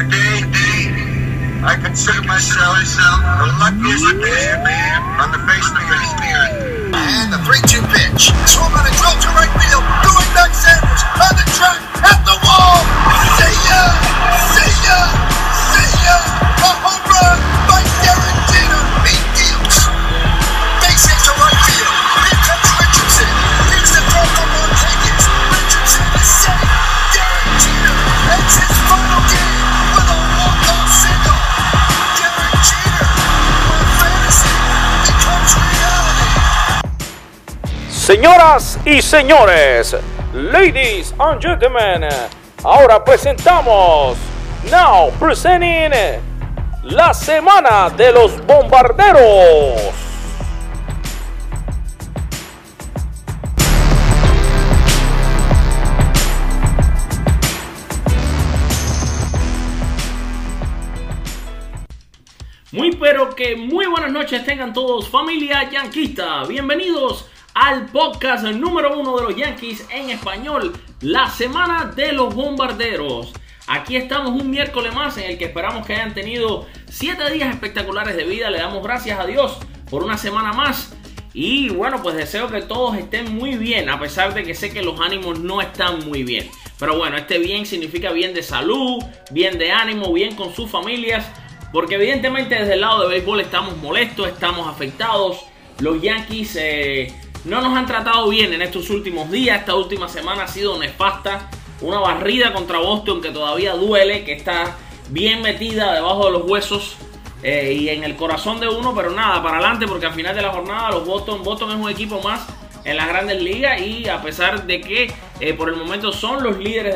Today, I consider myself the luckiest man on the face of the earth. And the 3-2 pitch. Swung on a drill to right field. Going back Sanders on the track at the wall. See ya! See ya! See ya! A home run by Derek Jeter. Big deals. Base hit to right field. Here comes Richardson. Here's the throw from Marquez. Richardson is safe. Derek Jeter ends his final game Señoras y señores, ladies and gentlemen, ahora presentamos, now presenting, la semana de los bombarderos. Muy pero que muy buenas noches tengan todos familia yanquista. Bienvenidos al podcast número uno de los Yankees en español, la semana de los bombarderos. Aquí estamos un miércoles más en el que esperamos que hayan tenido 7 días espectaculares de vida. Le damos gracias a Dios por una semana más. Y bueno, pues deseo que todos estén muy bien, a pesar de que sé que los ánimos no están muy bien. Pero bueno, este bien significa bien de salud, bien de ánimo, bien con sus familias. Porque evidentemente desde el lado de béisbol estamos molestos, estamos afectados. Los Yankees eh, no nos han tratado bien en estos últimos días. Esta última semana ha sido nefasta. Una barrida contra Boston que todavía duele, que está bien metida debajo de los huesos eh, y en el corazón de uno. Pero nada, para adelante porque al final de la jornada los Boston, Boston es un equipo más en las grandes ligas y a pesar de que eh, por el momento son los líderes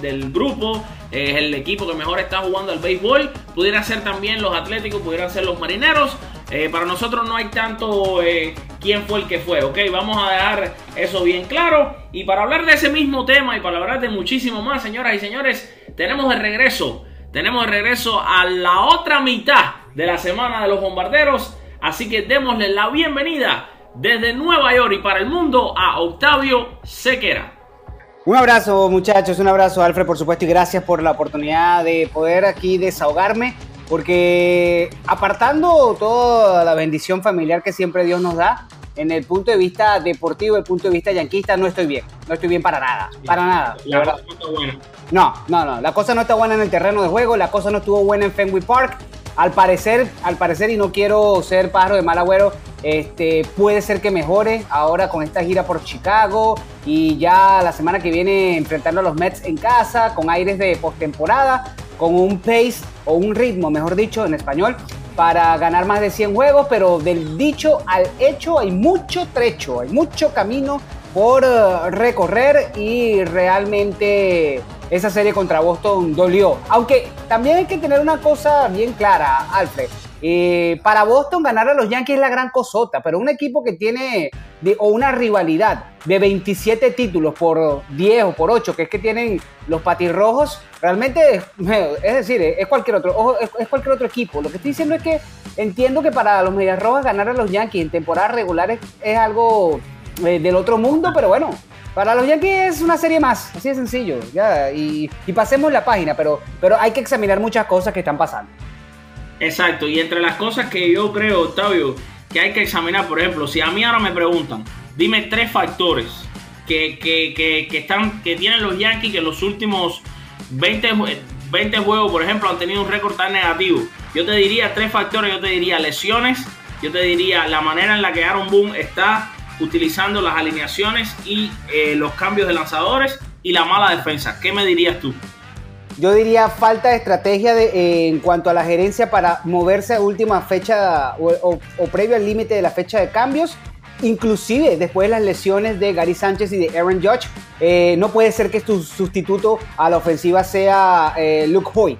del grupo, eh, es el equipo que mejor está jugando al béisbol, pudiera ser también los Atléticos, pudieran ser los Marineros. Eh, para nosotros no hay tanto eh, quién fue el que fue, ¿ok? Vamos a dejar eso bien claro. Y para hablar de ese mismo tema y para hablar de muchísimo más, señoras y señores, tenemos de regreso, tenemos de regreso a la otra mitad de la semana de los bombarderos. Así que démosle la bienvenida desde Nueva York y para el mundo a Octavio Sequera. Un abrazo muchachos, un abrazo Alfred por supuesto y gracias por la oportunidad de poder aquí desahogarme porque apartando toda la bendición familiar que siempre Dios nos da, en el punto de vista deportivo, el punto de vista yanquista, no estoy bien, no estoy bien para nada, para nada. la verdad. No, no, no, la cosa no está buena en el terreno de juego, la cosa no estuvo buena en Fenway Park. Al parecer, al parecer, y no quiero ser pájaro de mal agüero, este, puede ser que mejore ahora con esta gira por Chicago y ya la semana que viene enfrentando a los Mets en casa, con aires de postemporada, con un pace o un ritmo, mejor dicho, en español, para ganar más de 100 juegos, pero del dicho al hecho hay mucho trecho, hay mucho camino por eh, recorrer y realmente esa serie contra Boston dolió. Aunque también hay que tener una cosa bien clara, Alfred. Eh, para Boston ganar a los Yankees es la gran cosota, pero un equipo que tiene de, o una rivalidad de 27 títulos por 10 o por 8, que es que tienen los patirrojos, realmente es, es decir, es cualquier otro, es cualquier otro equipo. Lo que estoy diciendo es que entiendo que para los Medias Rojas ganar a los Yankees en temporadas regulares es algo eh, del otro mundo, pero bueno, para los Yankees es una serie más, así de sencillo. Ya, y, pasemos la página, pero, pero hay que examinar muchas cosas que están pasando. Exacto, y entre las cosas que yo creo, Octavio, que hay que examinar, por ejemplo, si a mí ahora me preguntan, dime tres factores que, que, que, están, que tienen los Yankees que en los últimos 20, jue- 20 juegos, por ejemplo, han tenido un récord tan negativo. Yo te diría tres factores, yo te diría lesiones, yo te diría la manera en la que Aaron Boone está utilizando las alineaciones y eh, los cambios de lanzadores y la mala defensa. ¿Qué me dirías tú? Yo diría falta de estrategia de, eh, en cuanto a la gerencia para moverse a última fecha o, o- o previo al límite de la fecha de cambios. Inclusive después de las lesiones de Gary Sánchez y de Aaron Judge, eh, no puede ser que tu sustituto a la ofensiva sea eh, Luke Hoyt.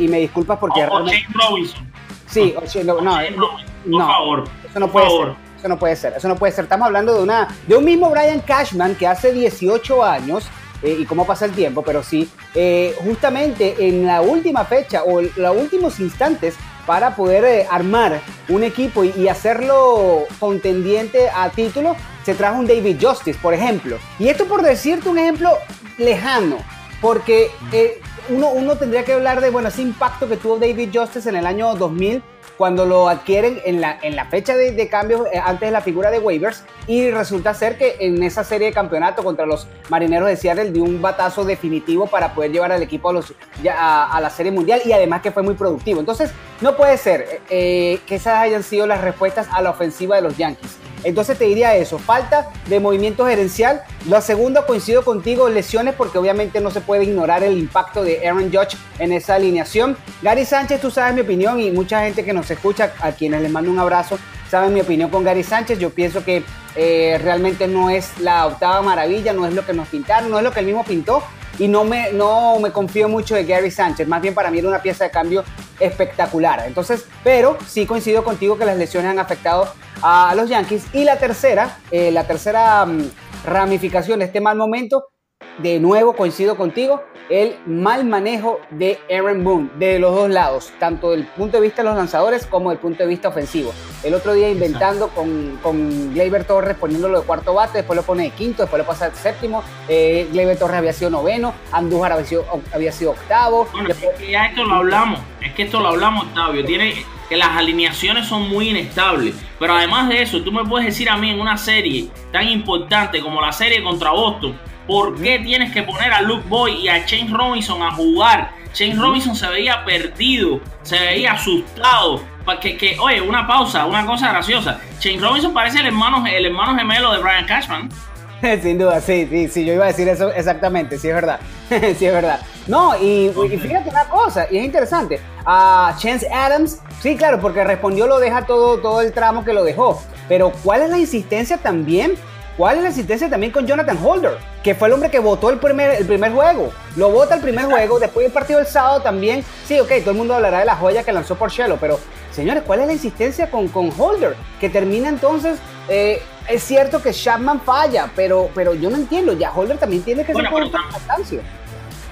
Y me disculpas porque O, realmente- Shane Robinson. Sí, no, no, no, por favor. Eso no por puede favor. ser. Eso no puede ser. Eso no puede ser. Estamos hablando de una de un mismo Brian Cashman que hace 18 años eh, y cómo pasa el tiempo, pero sí, eh, justamente en la última fecha o los últimos instantes para poder eh, armar un equipo y, hacerlo contendiente a título, se trajo un David Justice, por ejemplo. Y esto por decirte un ejemplo lejano, porque uno, uno tendría que hablar de, bueno, ese impacto que tuvo David Justice en el año 2000 cuando lo adquieren en la, en la fecha de, de cambio eh, antes de la figura de waivers y resulta ser que en esa serie de campeonato contra los marineros de Seattle dio un batazo definitivo para poder llevar al equipo a, los, a la serie mundial y además que fue muy productivo. Entonces no puede ser eh, que esas hayan sido las respuestas a la ofensiva de los Yankees. Entonces te diría eso, falta de movimiento gerencial. La segunda coincido contigo, lesiones, porque obviamente no se puede ignorar el impacto de Aaron Judge en esa alineación. Gary Sánchez, tú sabes mi opinión y mucha gente que nos escucha, a quienes les mando un abrazo, saben mi opinión con Gary Sánchez. Yo pienso que eh, realmente no es la octava maravilla, no es lo que nos pintaron, no es lo que él mismo pintó. Y no me, no me confío mucho de Gary Sánchez, más bien para mí era una pieza de cambio espectacular. Entonces, pero sí coincido contigo que las lesiones han afectado a los Yankees. Y la tercera, eh, la tercera um, ramificación de este mal momento, de nuevo coincido contigo, el mal manejo de Aaron Boone, de los dos lados, tanto del punto de vista de los lanzadores como del punto de vista ofensivo. El otro día inventando con, con Gleyber Torres poniéndolo de cuarto bate, después lo pone de quinto, después lo pasa de séptimo, eh, Gleyber Torres había sido noveno, Andújar había sido, había sido octavo. Bueno, es que ya esto lo hablamos, es que esto lo hablamos, Octavio, tiene que las alineaciones son muy inestables, pero además de eso, tú me puedes decir a mí en una serie tan importante como la serie contra Boston, ¿Por qué tienes que poner a Luke Boy y a Shane Robinson a jugar? Shane Robinson se veía perdido, se veía asustado. Que, que, oye, una pausa, una cosa graciosa. Shane Robinson parece el hermano, el hermano gemelo de Brian Cashman. Sin duda, sí, sí, sí, yo iba a decir eso exactamente, sí es verdad, sí es verdad. No, y, y, fíjate una cosa, y es interesante, a Chance Adams, sí, claro, porque respondió, lo deja todo, todo el tramo que lo dejó, pero ¿cuál es la insistencia también ¿Cuál es la asistencia también con Jonathan Holder? Que fue el hombre que votó el primer, el primer juego. Lo vota el primer juego, después del partido del sábado también. Sí, ok, todo el mundo hablará de la joya que lanzó por Shelo, pero señores, ¿cuál es la insistencia con, con Holder? Que termina entonces, eh, es cierto que Chapman falla, pero, pero yo no entiendo, ya Holder también tiene que bueno, ser por.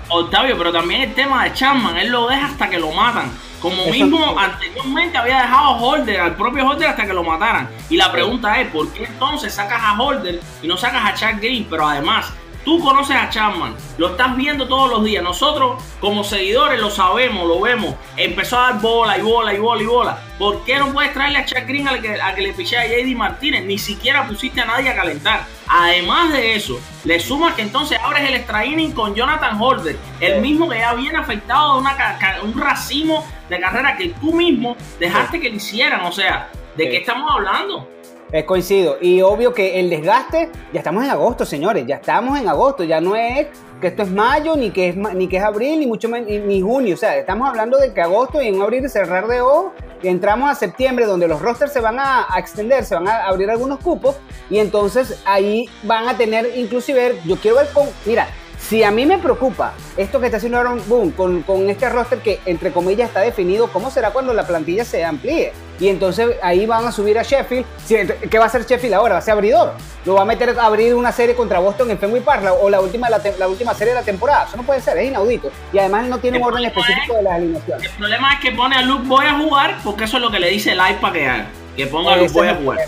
Octavio, pero también el tema de Chapman, él lo deja hasta que lo matan. Como Eso mismo anteriormente había dejado a Holder, al propio Holder, hasta que lo mataran. Y la pregunta es, ¿por qué entonces sacas a Holder y no sacas a Chad Green? Pero además, tú conoces a Chapman, lo estás viendo todos los días. Nosotros, como seguidores, lo sabemos, lo vemos. Empezó a dar bola y bola y bola y bola. ¿Por qué no puedes traerle a Chad Green al que, a que le piché a JD Martínez? Ni siquiera pusiste a nadie a calentar. Además de eso, le sumas que entonces abres el extra inning con Jonathan Holder, el mismo que ya viene afectado de una, un racimo de carrera que tú mismo dejaste que le hicieran. O sea, ¿de qué estamos hablando? Es coincido. Y obvio que el desgaste, ya estamos en agosto, señores, ya estamos en agosto, ya no es que esto es mayo, ni que es, ni que es abril, ni mucho ni, ni junio. O sea, estamos hablando de que agosto y en abrir y cerrar de ojos, y entramos a septiembre, donde los rosters se van a, a, extender, se van a abrir algunos cupos, y entonces ahí van a tener, inclusive, yo quiero ver con, mira, si a mí me preocupa esto que está haciendo Aaron Boone con, con, este roster que, entre comillas, está definido, ¿cómo será cuando la plantilla se amplíe? Y entonces ahí van a subir a Sheffield. ¿Qué va a hacer Sheffield ahora? ¿Va a ser abridor? ¿Lo va a meter a abrir una serie contra Boston en Fenway Park o la última, la, la, última serie de la temporada? Eso no puede ser, es inaudito. Y además no tiene un orden específico es, de las alineaciones. El problema es que pone a Luke Boy a jugar porque eso es lo que le dice el iPad que haga. Que ponga a Luke Boy a jugar.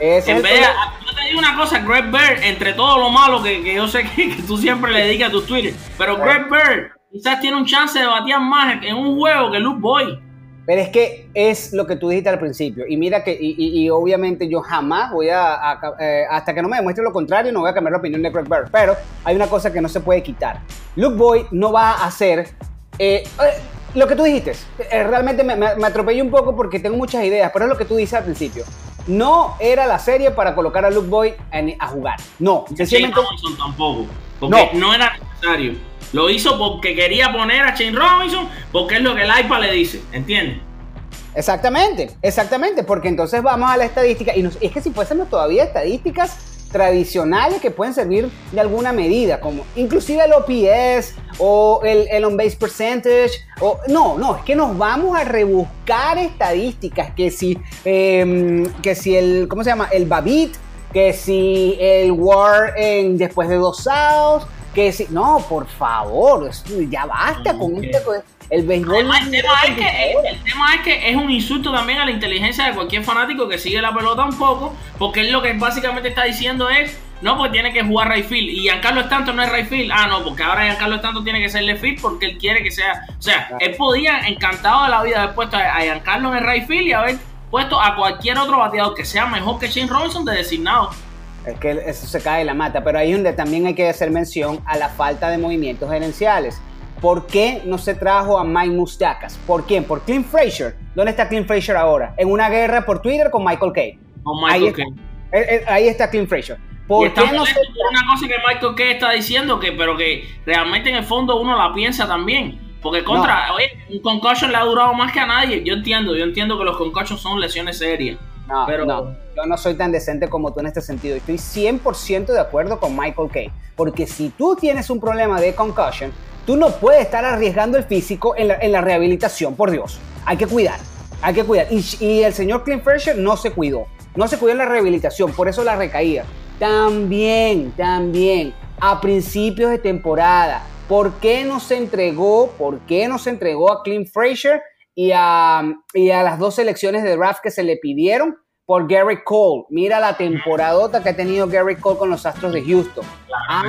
En vez de, yo te digo una cosa, Greg Bird, entre todo lo malo que, que yo sé que, que, tú siempre le dedicas a tus Twitter, pero Greg Bird quizás tiene un chance de batear más en un juego que Luke Boy. Pero es que es lo que tú dijiste al principio. Y mira que, y, y, y obviamente yo jamás voy a, a eh, hasta que no me demuestre lo contrario, no voy a cambiar la opinión de Greg Bird. Pero hay una cosa que no se puede quitar. Luke Boy no va a hacer eh, eh, lo que tú dijiste. realmente me, me, me atropellé un poco porque tengo muchas ideas, pero es lo que tú dices al principio. No era la serie para colocar a Luke Boy a, a jugar. No, sencillamente. Robinson tampoco. Porque no. no era necesario. Lo hizo porque quería poner a Shane Robinson, porque es lo que el iPad le dice, ¿entiendes? Exactamente, exactamente, porque entonces vamos a la estadística, y, nos, es que si fuésemos todavía estadísticas tradicionales que pueden servir de alguna medida, como inclusive el OPS o el, el on-base percentage, o no, no, es que nos vamos a rebuscar estadísticas, que si, eh, que si el, ¿cómo se llama? El Babit, que si el WAR en, después de dos outs, que si, no, por favor, ya basta con okay. El béisbol. Además, el, tema es que, el, el, tema es que es un insulto también a la inteligencia de cualquier fanático que sigue la pelota un poco, porque él lo que básicamente está diciendo es no, pues tiene que jugar Rayfield. Y Giancarlo Stanton no es Rayfield. Ah, no, porque ahora Giancarlo Stanton tiene que ser Lefield porque él quiere que sea. O sea, él podía, encantado de la vida, haber puesto a Giancarlo en el Rayfield y haber puesto a cualquier otro bateador que sea mejor que Shane Robinson de designado. Es que eso se cae de la mata, pero ahí es donde también hay que hacer mención a la falta de movimientos gerenciales. ¿Por qué no se trajo a Mike Mustakas? ¿Por quién? ¿Por Clint Frazier? ¿Dónde está Clint Frazier ahora? En una guerra por Twitter con Michael Kay. ahí, Está, eh, eh, ahí está Clint Frazier. ¿Por qué no se... una cosa que Michael Kay está diciendo, que, pero que realmente en el fondo uno la piensa también. Porque contra, oye, un concussion le ha durado más que a nadie. Yo entiendo, yo entiendo que los concussions son lesiones serias. No, pero... no, yo no soy tan decente como tú en este sentido. Estoy 100% de acuerdo con Michael Kay. Porque si tú tienes un problema de concussion, Tú no puedes estar arriesgando el físico en la, rehabilitación, por Dios. Hay que cuidar, hay que cuidar. Y, el señor Clint Frazier no se cuidó. No se cuidó en la rehabilitación, por eso la recaída. También, también, a principios de temporada, ¿por qué no se entregó, por qué no se entregó a Clint Frazier y a, y a las dos selecciones de draft que se le pidieron? Por Gary Cole. Mira la temporadota que ha tenido Gary Cole con los Astros de Houston. ah,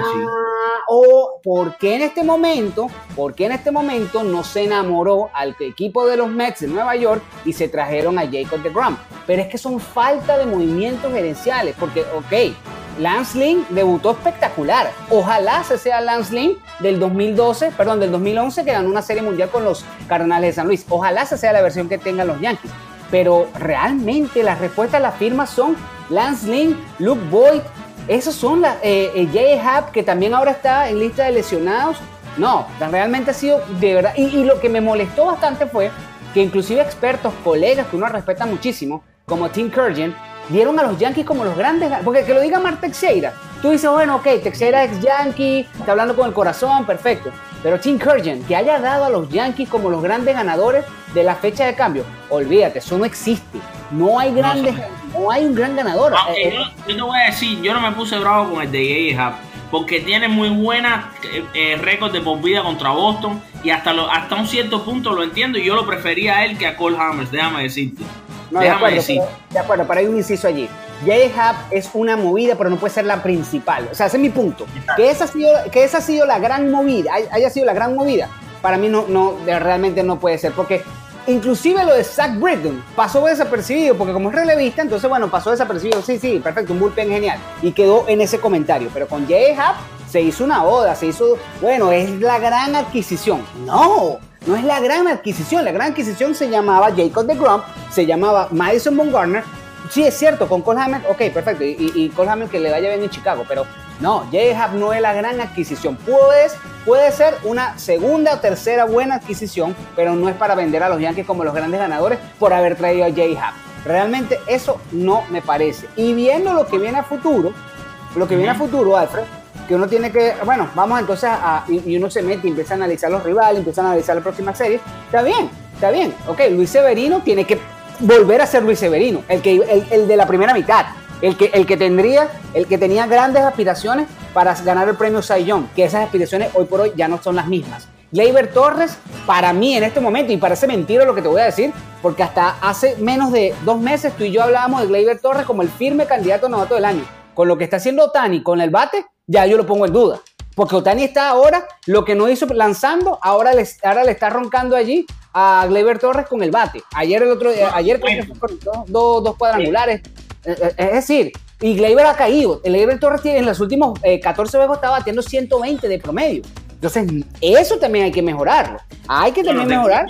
o por qué en este momento, por qué en este momento no se enamoró al equipo de los Mets de Nueva York y se trajeron a Jacob DeGrom. Pero es que son falta de movimientos gerenciales, porque, ok, Lance Lynn debutó espectacular. Ojalá se sea Lance Lynn del 2012, perdón, del 2011 que ganó una serie mundial con los Cardenales de San Luis. Ojalá se sea la versión que tengan los Yankees pero realmente las respuestas a las firmas son Lance Lynn, Luke Boyd, esos son las, eh, eh Jay que también ahora está en lista de lesionados. No, realmente ha sido de verdad. Y, lo que me molestó bastante fue que inclusive expertos, colegas que uno respeta muchísimo, como Tim Kurgan, dieron a los Yankees como los grandes. Porque que lo diga Mark Teixeira. Tú dices, bueno, ok, Teixeira es Yankee, está hablando con el corazón, perfecto. Pero Tim Kurgan, que haya dado a los Yankees como los grandes ganadores de la fecha de cambio, olvídate, eso no existe. No hay grandes, no, hay un gran ganador. Eh, eh, yo, te voy a decir, yo no me puse bravo con el de Hub porque tiene muy buena eh, récord de por vida contra Boston y hasta, lo, hasta un cierto punto lo entiendo y yo lo prefería a él que a Cole Hammers, déjame decirte. No, de acuerdo, pero, de acuerdo, pero hay un inciso allí. J-Hub es una movida, pero no puede ser la principal. O sea, ese es mi punto. Que esa, ha sido, que esa ha sido la gran movida, haya sido la gran movida. Para mí no, no, realmente no puede ser. Porque inclusive lo de Zach Britton pasó desapercibido, porque como es relevista, entonces bueno, pasó desapercibido. Sí, sí, perfecto, un bullpen genial. Y quedó en ese comentario. Pero con J-Hub se hizo una boda, se hizo, bueno, es la gran adquisición. No, no es la gran adquisición. La gran adquisición se llamaba Jacob de Grump, se llamaba Madison Bumgarner. Sí, es cierto, con Cole Hammer, ok, perfecto. Y, y Cole Hammer que le vaya bien en Chicago, pero no, J-Hub no es la gran adquisición. Puedes, puede ser una segunda o tercera buena adquisición, pero no es para vender a los Yankees como los grandes ganadores por haber traído a J-Hub. Realmente eso no me parece. Y viendo lo que viene a futuro, lo que viene a futuro, Alfred, que uno tiene que, bueno, vamos entonces a, y, uno se mete y empieza a analizar los rivales, empieza a analizar la próxima serie, está bien, está bien, ok, Luis Severino tiene que volver a ser Luis Severino, el, que, el, de la primera mitad, el que, el que tendría, el que tenía grandes aspiraciones para ganar el premio Young, que esas aspiraciones hoy por hoy ya no son las mismas. Gleyber Torres, para mí en este momento, y parece mentira lo que te voy a decir, porque hasta hace menos de dos meses tú y yo hablábamos de Gleyber Torres como el firme candidato novato del año. Con lo que está haciendo Otani con el bate, ya yo lo pongo en duda. Porque Otani está ahora, lo que no hizo lanzando, ahora le, ahora le está roncando allí a Gleyber Torres con el bate. Ayer el otro ayer dos, dos cuadrangulares. Eh, eh, es decir, y Gleyber ha caído. Gleyber Torres tiene, en los últimos 14 juegos estaba batiendo 120 de promedio. Entonces, eso también hay que mejorarlo. Hay que también mejorar.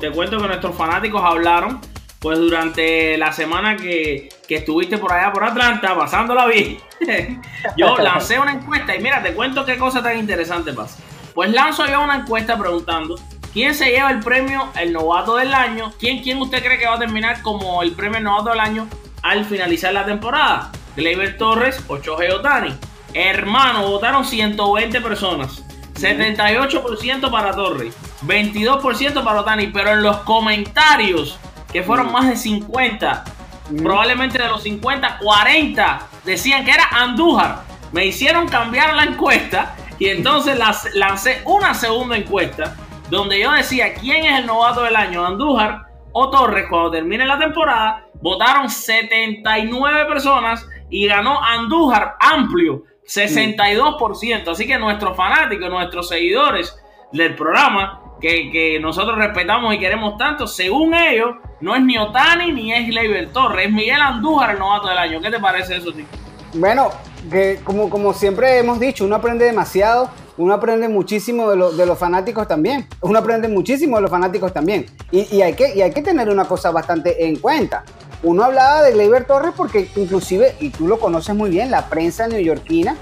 te cuento que nuestros fanáticos hablaron pues durante la semana que, estuviste por allá por Atlanta, pasándola bien, yo lancé una encuesta y mira, te cuento qué cosa tan interesante pasa. Pues lanzo yo una encuesta preguntando quién se lleva el premio el novato del año, quién, quién usted cree que va a terminar como el premio novato del año al finalizar la temporada. Gleyber Torres o Shohei Otani. Hermano, votaron 120 personas. 78% para Torres, 22% para Otani, pero en los comentarios que fueron más de 50. Mm. Probablemente de los 50, 40 decían que era Andújar. Me hicieron cambiar la encuesta y entonces las, lancé una segunda encuesta donde yo decía quién es el novato del año, Andújar o Torres cuando termine la temporada. Votaron 79 personas y ganó Andújar amplio, 62%. Así que nuestros fanáticos, nuestros seguidores del programa, que, nosotros respetamos y queremos tanto, según ellos, no es ni Otani ni es Leiber Torres, es Miguel Andújar el novato del año. ¿Qué te parece eso, tío? Bueno, que como, siempre hemos dicho, uno aprende demasiado, uno aprende muchísimo de, los fanáticos también, uno aprende muchísimo de los fanáticos también. Y, hay que, tener una cosa bastante en cuenta. Uno hablaba de Gleyber Torres porque inclusive, y tú lo conoces muy bien, la prensa neoyorquina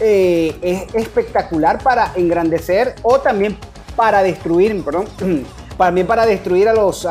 eh, es espectacular para engrandecer o también para destruir, perdón, también para destruir a los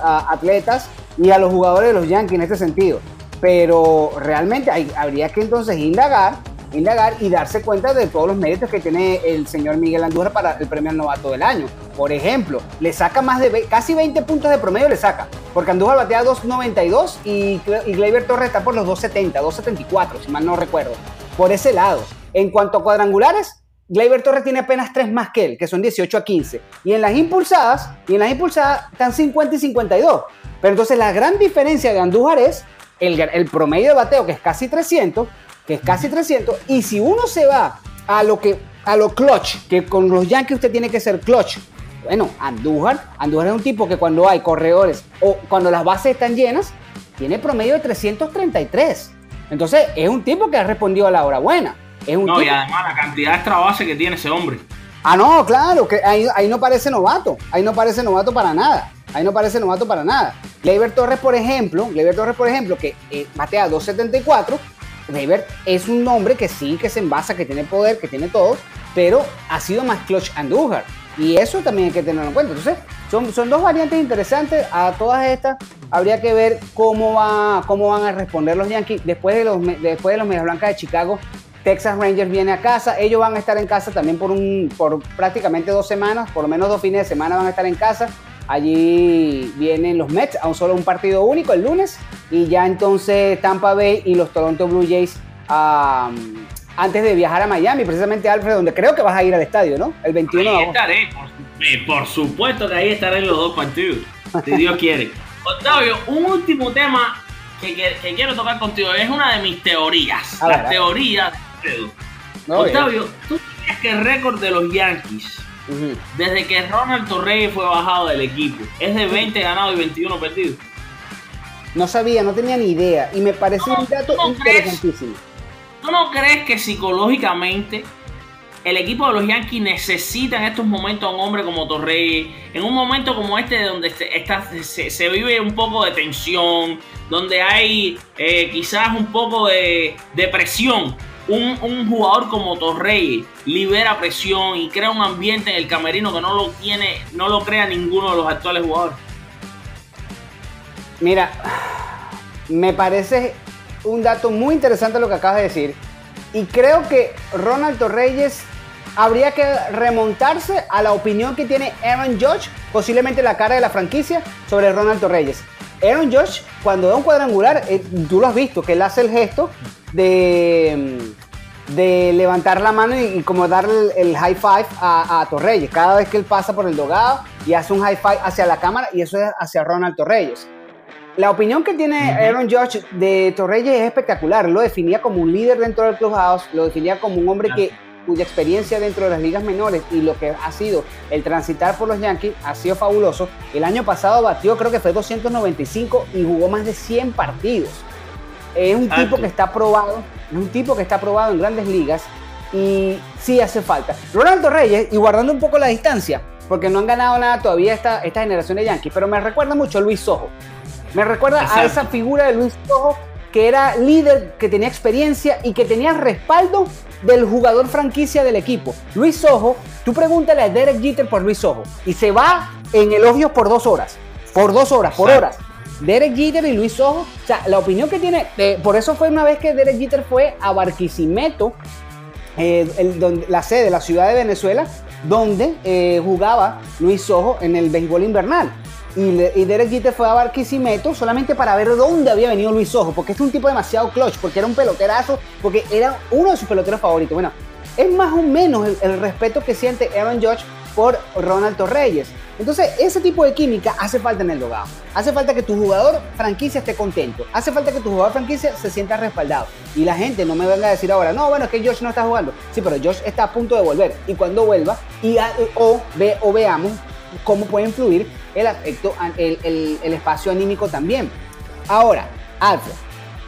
atletas y a los jugadores de los Yankees en este sentido. Pero realmente habría que entonces indagar, indagar y darse cuenta de todos los méritos que tiene el señor Miguel Andújar para el premio al novato del año. Por ejemplo, le saca más de casi 20 puntos de promedio, le saca. Porque Andújar batea 2.92 y, y Gleyber Torres está por los 2.70, 2.74, si mal no recuerdo. Por ese lado. En cuanto a cuadrangulares, Gleyber Torres tiene apenas 3 más que él, que son 18 a 15. Y en las impulsadas, y en las impulsadas están 50 y 52. Pero entonces la gran diferencia de Andújar es el, el, promedio de bateo, que es casi 300, que es casi 300. Y si uno se va a lo que a lo clutch, que con los Yankees usted tiene que ser clutch. Bueno, Andújar, Andújar es un tipo que cuando hay corredores o cuando las bases están llenas, tiene promedio de 333. Entonces es un tipo que ha respondido a la hora buena no, y además la cantidad de extra base que tiene ese hombre. Ah, no, claro, que ahí, no parece novato. Ahí no parece novato para nada. Ahí no parece novato para nada. Gleyber Torres, por ejemplo, Gleyber Torres, por ejemplo, que eh, batea 274. Gleyber es un hombre que sí, que se envasa, que tiene poder, que tiene todo, pero ha sido más clutch Andújar. Y eso también hay que tenerlo en cuenta. Entonces, son, son dos variantes interesantes. A todas estas habría que ver cómo, va, cómo van a responder los Yankees después de los, después de los Medias Blancas de Chicago Texas Rangers viene a casa. Ellos van a estar en casa también por, un, por prácticamente dos semanas, por lo menos dos fines de semana van a estar en casa. Allí vienen los Mets a un solo un partido único el lunes y ya entonces Tampa Bay y los Toronto Blue Jays antes de viajar a Miami, precisamente Alfred, donde creo que vas a ir al estadio, ¿no? El 21 de agosto. estaré, por, supuesto que ahí estaré en los dos partidos, si Dios quiere. Octavio, un último tema que, quiero tocar contigo, es una de mis teorías, las teorías Octavio, ¿tú crees que el récord de los Yankees, desde que Ronald Torreyes fue bajado del equipo, es de 20 ganados y 21 perdidos? No sabía, no tenía ni idea. Y me parece un dato interesantísimo. ¿Tú no crees que psicológicamente el equipo de los Yankees necesita en estos momentos a un hombre como Torreyes? En un momento como este, donde está, se, vive un poco de tensión, donde hay eh, quizás un poco de, de presión un, jugador como Torrey libera presión y crea un ambiente en el camerino que no lo tiene, no lo crea ninguno de los actuales jugadores. Mira, me parece un dato muy interesante lo que acabas de decir. Y creo que Ronald Torreyes habría que remontarse a la opinión que tiene Aaron Judge, posiblemente la cara de la franquicia, sobre Ronald Torreyes. Aaron Judge, cuando da un cuadrangular, eh, tú lo has visto, que él hace el gesto de, de levantar la mano y, como dar el, high five a, Torreyes. Cada vez que él pasa por el dogado y hace un high five hacia la cámara y eso es hacia Ronald Torreyes. La opinión que tiene Aaron Judge de Torreyes es espectacular. Lo definía como un líder dentro del clubhouse, lo definía como un hombre que cuya experiencia dentro de las ligas menores y lo que ha sido el transitar por los Yankees ha sido fabuloso. El año pasado batió, creo que fue 295 y jugó más de 100 partidos. Es un tipo que está probado, es un tipo que está probado en grandes ligas y sí hace falta. Ronaldo Reyes, y guardando un poco la distancia, porque no han ganado nada todavía esta, esta generación de Yankees, pero me recuerda mucho a Luis Sojo. Me recuerda a esa figura de Luis Sojo que era líder, que tenía experiencia y que tenía respaldo del jugador franquicia del equipo. Luis Sojo, tú pregúntale a Derek Jeter por Luis Sojo y se va en elogios por dos horas. Por dos horas, por horas. Derek Jeter y Luis Sojo, o sea, la opinión que tiene, eh, por eso fue una vez que Derek Jeter fue a Barquisimeto, eh, la sede de la ciudad de Venezuela, donde eh, jugaba Luis Sojo en el béisbol invernal. Y, Derek Jeter fue a Barquisimeto solamente para ver dónde había venido Luis Sojo, porque es un tipo demasiado clutch, porque era un peloterazo, porque era uno de sus peloteros favoritos. Bueno, es más o menos el, respeto que siente Aaron Judge por Ronald Torreyes. Entonces, ese tipo de química hace falta en el dogado. Hace falta que tu jugador franquicia esté contento. Hace falta que tu jugador franquicia se sienta respaldado. Y la gente no me venga a decir ahora, no, bueno, es que Josh no está jugando. Sí, pero Josh está a punto de volver. Y cuando vuelva, y o, ve, o veamos cómo puede influir el, afecto, el, el, espacio anímico también. Ahora, Alfred,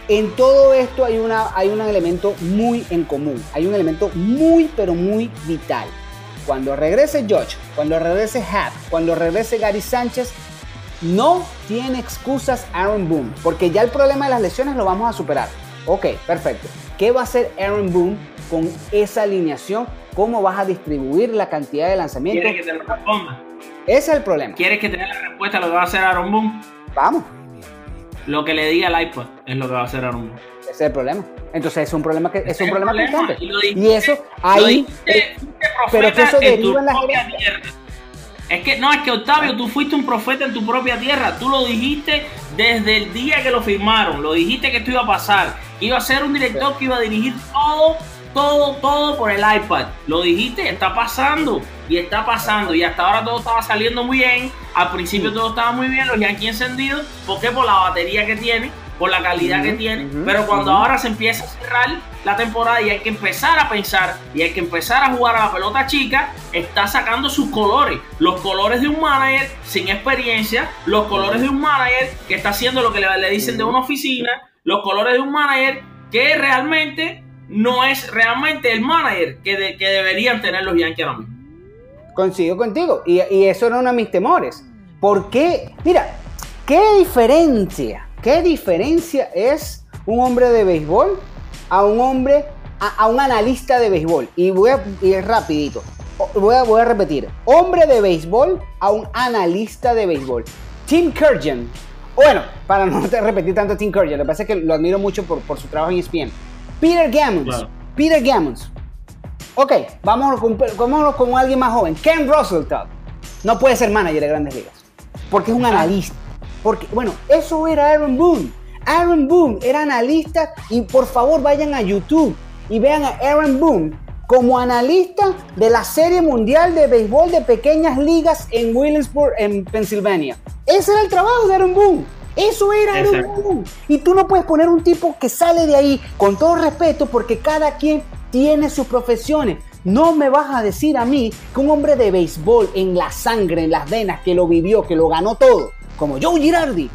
en todo esto hay, una, hay un elemento muy en común. Hay un elemento muy, pero muy vital cuando regrese George, cuando regrese Hat, cuando regrese Gary Sánchez, no tiene excusas Aaron Boone, porque ya el problema de las lesiones lo vamos a superar. Ok, perfecto. ¿Qué va a hacer Aaron Boone con esa alineación? ¿Cómo vas a distribuir la cantidad de lanzamientos? ¿Quieres que te lo responda? Ese es el problema. ¿Quieres que te dé la respuesta a lo que va a hacer Aaron Boone? Vamos. Lo que le diga el iPod es lo que va a hacer Aaron Boone. Ese es el problema. Entonces es un problema que es un problema, constante. Y, eso ahí pero que eso deriva en la tierra. Es que no, es que Octavio, tú fuiste un profeta en tu propia tierra. Tú lo dijiste desde el día que lo firmaron. Lo dijiste que esto iba a pasar. Que iba a ser un director que iba a dirigir todo, todo, todo por el iPad. Lo dijiste, está pasando. Y está pasando. Y hasta ahora todo estaba saliendo muy bien. Al principio todo estaba muy bien. Los Yankees encendidos. ¿Por qué? Por la batería que tiene por la calidad que tiene, pero cuando ahora se empieza a cerrar la temporada y hay que empezar a pensar y hay que empezar a jugar a la pelota chica, está sacando sus colores, los colores de un manager sin experiencia, los colores de un manager que está haciendo lo que le, dicen de una oficina, los colores de un manager que realmente no es realmente el manager que, que deberían tener los Yankees ahora mismo. Coincido contigo, y, y eso era uno de mis temores. ¿Por qué? Mira, ¿qué diferencia ¿Qué diferencia es un hombre de béisbol a un hombre, a, un analista de béisbol? Y voy a ir rapidito. Voy a, voy a repetir. Hombre de béisbol a un analista de béisbol. Tim Kurgan. Bueno, para no repetir tanto Tim Kurgan, lo que pasa es que lo admiro mucho por, por su trabajo en ESPN. Peter Gammons. Peter Gammons. Ok, vámonos con, vámonos con alguien más joven. Ken Russell No puede ser manager de grandes ligas. Porque es un analista. Porque, bueno, eso era Aaron Boone. Aaron Boone era analista y por favor vayan a YouTube y vean a Aaron Boone como analista de la Serie Mundial de Béisbol de Pequeñas Ligas en Williamsburg, en Pensilvania. Ese era el trabajo de Aaron Boone. Eso era Aaron Boone. Y tú no puedes poner un tipo que sale de ahí con todo respeto porque cada quien tiene sus profesiones. No me vas a decir a mí que un hombre de béisbol en la sangre, en las venas, que lo vivió, que lo ganó todo, como Joe Girardi,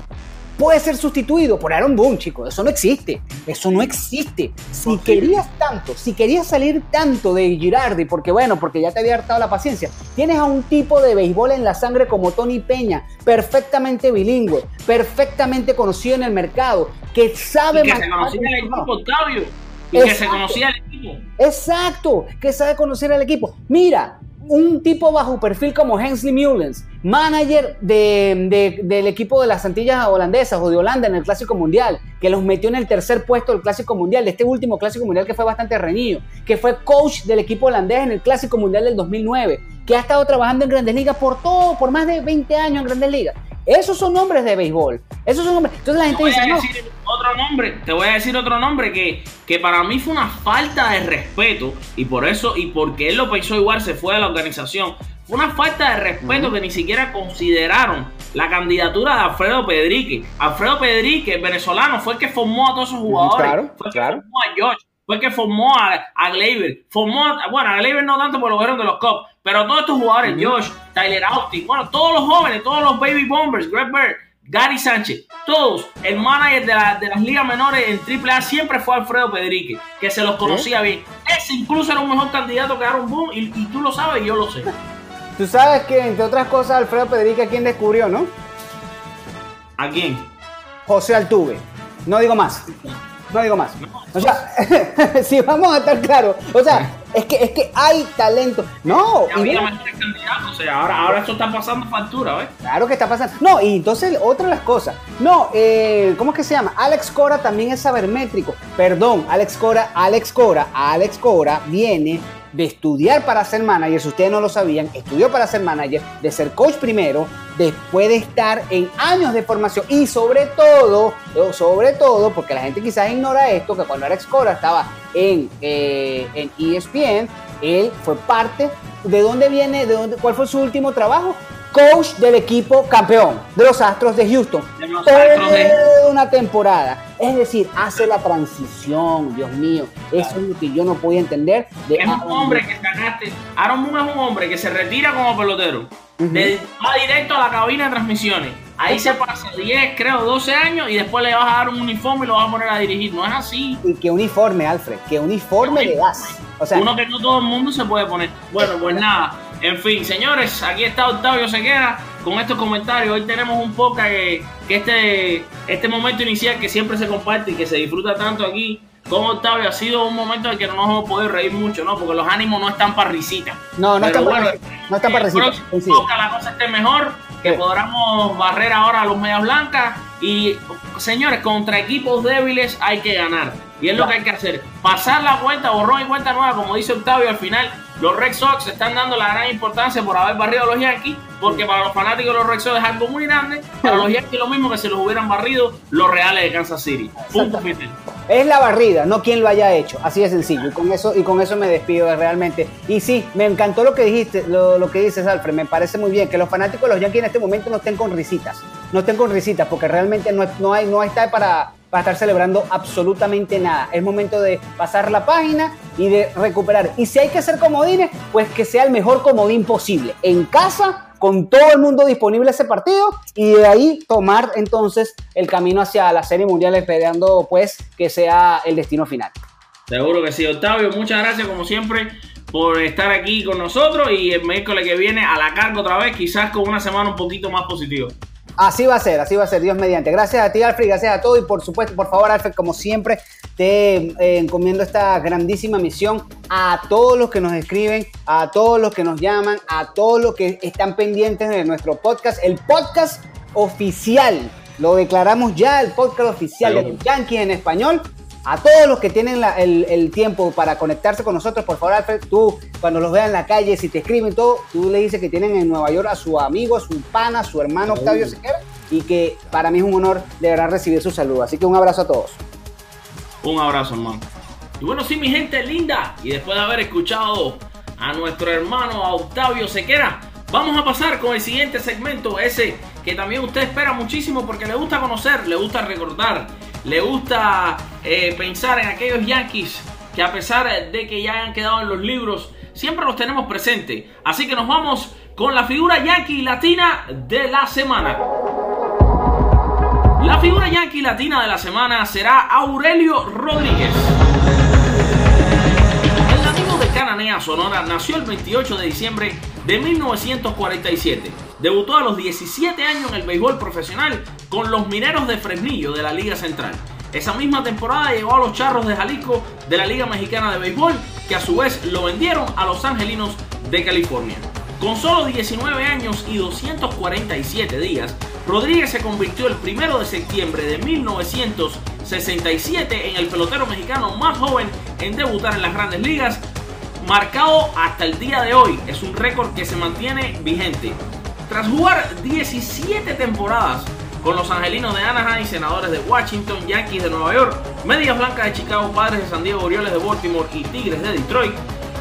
puede ser sustituido por Aaron Boone, chicos. Eso no existe. Eso no existe. Si querías tanto, si querías salir tanto de Girardi, porque bueno, porque ya te había hartado la paciencia, tienes a un tipo de béisbol en la sangre como Tony Peña, perfectamente bilingüe, perfectamente conocido en el mercado, que sabe y que se conocía el equipo, Octavio. Y que se conocía el equipo. Exacto, que sabe conocer al equipo. Mira, un tipo bajo perfil como Hensley Mullens, manager del equipo de las Antillas holandesas o de Holanda en el Clásico Mundial, que los metió en el tercer puesto del Clásico Mundial, de este último Clásico Mundial que fue bastante reñido, que fue coach del equipo holandés en el Clásico Mundial del 2009, que ha estado trabajando en Grandes Ligas por todo, por más de 20 años en Grandes Ligas. Esos son nombres de béisbol. Esos son nombres. Entonces la gente dice, no. Otro nombre, te voy a decir otro nombre que, que para mí fue una falta de respeto y por eso, y porque él lo pensó igual, se fue de la organización. Una falta de respeto que ni siquiera consideraron la candidatura de Alfredo Pedrique. Alfredo Pedrique, venezolano, fue el que formó a todos esos jugadores. Claro, fue el claro. que formó a George fue que formó a, a Formó, bueno, a Gleyber no tanto por lo vieron de los Cubs, pero todos estos jugadores, Josh, Tyler Austin, bueno, todos los jóvenes, todos los Baby Bombers, Greg Bird, Gary Sánchez, todos, el manager de, las ligas menores en AAA siempre fue Alfredo Pedrique, que se los conocía bien. Ese incluso era un mejor candidato que Aaron Boone, y, y, tú lo sabes y yo lo sé. Tú sabes que, entre otras cosas, Alfredo Pedrique, ¿a quién descubrió, no? ¿A quién? José Altuve. No digo más. No digo más. O sea, si vamos a estar claros, o sea, es que, es que hay talento. No, y o sea, ahora, ahora esto está pasando factura, ¿ves? Claro que está pasando. No, y entonces, otra de las cosas. No, eh, ¿cómo es que se llama? Alex Cora también es sabermétrico. Perdón, Alex Cora, Alex Cora, Alex Cora viene de estudiar para ser manager, si ustedes no lo sabían, estudió para ser manager, de ser coach primero, después de estar en años de formación y sobre todo, sobre todo, porque la gente quizás ignora esto, que cuando Alex Cora estaba en, eh, en ESPN, él fue parte ¿de dónde viene? De dónde, ¿Cuál fue su último trabajo? Coach del equipo campeón de los Astros de Houston. De los Astros de- Toda una temporada. Es decir, hace la transición, Dios mío. Eso es lo que yo no podía entender. De Es un hombre que sacaste. Aaron Boone es un hombre que se retira como pelotero. de- va directo a la cabina de transmisiones. Ahí se pasa 10, creo, 12 años y después le vas a dar un uniforme y lo vas a poner a dirigir. No es así. Y qué uniforme, Alfred. Qué uniforme le das. O sea, Uno que no todo el mundo se puede poner. Bueno, pues nada. En fin, señores, aquí está Octavio Sequera con estos comentarios. Hoy tenemos un poco que, que este, este momento inicial que siempre se comparte y que se disfruta tanto aquí con Octavio ha sido un momento en que no nos hemos podido reír mucho, ¿no? Porque los ánimos no están para risita. No, no están para bueno, risita, no están para el risita, próximo coincido. podcast la cosa esté mejor, que Sí. podamos barrer ahora a los medias blancas y señores, contra equipos débiles hay que ganar. Y es lo que hay que hacer. Pasar la cuenta, borrón y cuenta nueva, como dice Octavio al final. Los Red Sox están dando la gran importancia por haber barrido a los Yankees, porque para los fanáticos de los Red Sox es algo muy grande. Para los Yankees lo mismo que si los hubieran barrido los Reales de Kansas City. Punto final. Es la barrida, no quien lo haya hecho. Así de sencillo. Y con eso, y con eso me despido realmente. Y sí, me encantó lo que dijiste, lo, lo que dices, Alfred. Me parece muy bien que los fanáticos de los Yankees en este momento no estén con risitas. No estén con risitas, porque realmente no, no hay, no está para, para estar celebrando absolutamente nada. Es momento de pasar la página y de recuperar. Y si hay que hacer comodines, pues que sea el mejor comodín posible. En casa con todo el mundo disponible ese partido y de ahí tomar entonces el camino hacia la Serie Mundial esperando pues que sea el destino final. Seguro que sí, Octavio. Muchas gracias, como siempre, por estar aquí con nosotros. Y el miércoles que viene a la carga otra vez, quizás con una semana un poquito más positiva. Así va a ser, así va a ser, Dios mediante. Gracias a ti, Alfred, gracias a todos y por supuesto, por favor, Alfred, como siempre, te eh, encomiendo esta grandísima misión a todos los que nos escriben, a todos los que nos llaman, a todos los que están pendientes de nuestro podcast, el podcast oficial. Lo declaramos ya, el podcast oficial de Yankees en español. A todos los que tienen la- el, el tiempo para conectarse con nosotros, por favor, Alfred, tú cuando los veas en la calle, si te escriben todo, tú le dices que tienen en Nueva York a su amigo, a su pana, a su hermano Octavio Sequera, y que para mí es un honor de verdad recibir su saludo. Así que un abrazo a todos. Un abrazo, hermano. Y bueno, sí, mi gente linda. Y después de haber escuchado a nuestro hermano a Octavio Sequera, vamos a pasar con el siguiente segmento, ese que también usted espera muchísimo porque le gusta conocer, le gusta recordar, le gusta eh, pensar en aquellos Yankees que a pesar de que ya hayan quedado en los libros, siempre los tenemos presentes. Así que nos vamos con la figura Yankee latina de la semana. La figura yankee latina de la semana será Aurelio Rodríguez. El nativo de Cananea, Sonora, nació el 28 de diciembre de 1947. Debutó a los 17 años en el béisbol profesional con los Mineros de Fresnillo de la Liga Central. Esa misma temporada llegó a los Charros de Jalisco de la Liga Mexicana de Béisbol, que a su vez lo vendieron a los Angelinos de California. Con solo 19 años y 247 días, Rodríguez se convirtió el 1 de septiembre de 1967 en el pelotero mexicano más joven en debutar en las grandes ligas, marcado hasta el día de hoy. Es un récord que se mantiene vigente. Tras jugar 17 temporadas con los Angelinos de Anaheim, Senadores de Washington, Yankees de Nueva York, Medias Blancas de Chicago, Padres de San Diego, Orioles de Baltimore y Tigres de Detroit,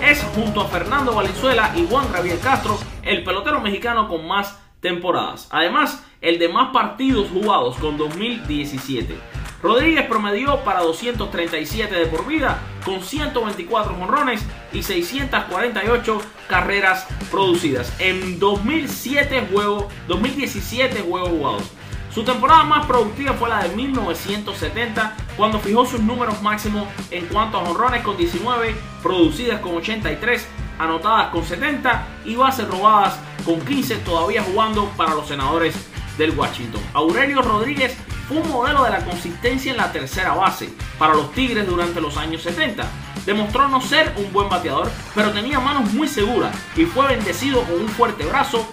es junto a Fernando Valenzuela y Juan Gabriel Castro el pelotero mexicano con más temporadas. Además, el de más partidos jugados con 2017. Rodríguez promedió para 237 de por vida con 124 jonrones y 648 carreras producidas en 2007 juegos, 2017 juegos jugados. Su temporada más productiva fue la de 1970, cuando fijó sus números máximos en cuanto a jonrones con 19, producidas con 83, anotadas con 70 y bases robadas con 15, todavía jugando para los senadores del Washington. Aurelio Rodríguez fue un modelo de la consistencia en la tercera base para los Tigres durante los años 70. Demostró no ser un buen bateador, pero tenía manos muy seguras y fue bendecido con un fuerte brazo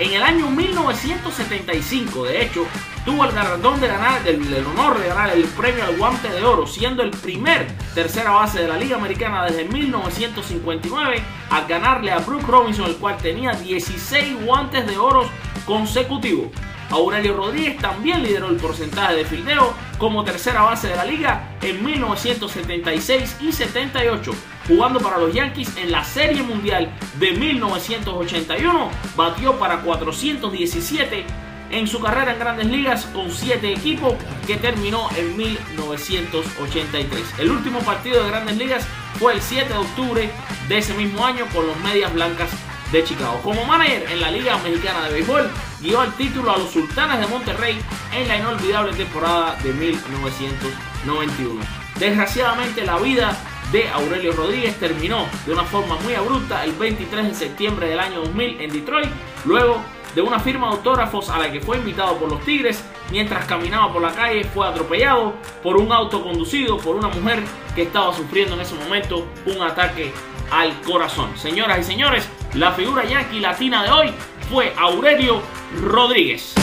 en el año 1975, de hecho, tuvo el galardón de ganar, el, honor de ganar el premio al guante de oro, siendo el primer tercera base de la Liga Americana desde 1959 al ganarle a Brooke Robinson, el cual tenía 16 guantes de oro consecutivos. Aurelio Rodríguez también lideró el porcentaje de fildeo como tercera base de la liga en 1976 y 78. Jugando para los Yankees en la Serie Mundial de 1981, batió para 417 en su carrera en grandes ligas con 7 equipos que terminó en 1983. El último partido de grandes ligas fue el 7 de octubre de ese mismo año con los Medias Blancas de Chicago. Como manager en la Liga Mexicana de Béisbol, dio el título a los Sultanes de Monterrey en la inolvidable temporada de 1991. Desgraciadamente la vida de Aurelio Rodríguez terminó de una forma muy abrupta el 23 de septiembre del año 2000 en Detroit, luego de una firma de autógrafos a la que fue invitado por los Tigres, mientras caminaba por la calle fue atropellado por un auto conducido por una mujer que estaba sufriendo en ese momento un ataque al corazón. Señoras y señores, la figura yankee latina de hoy fue Aurelio Rodríguez.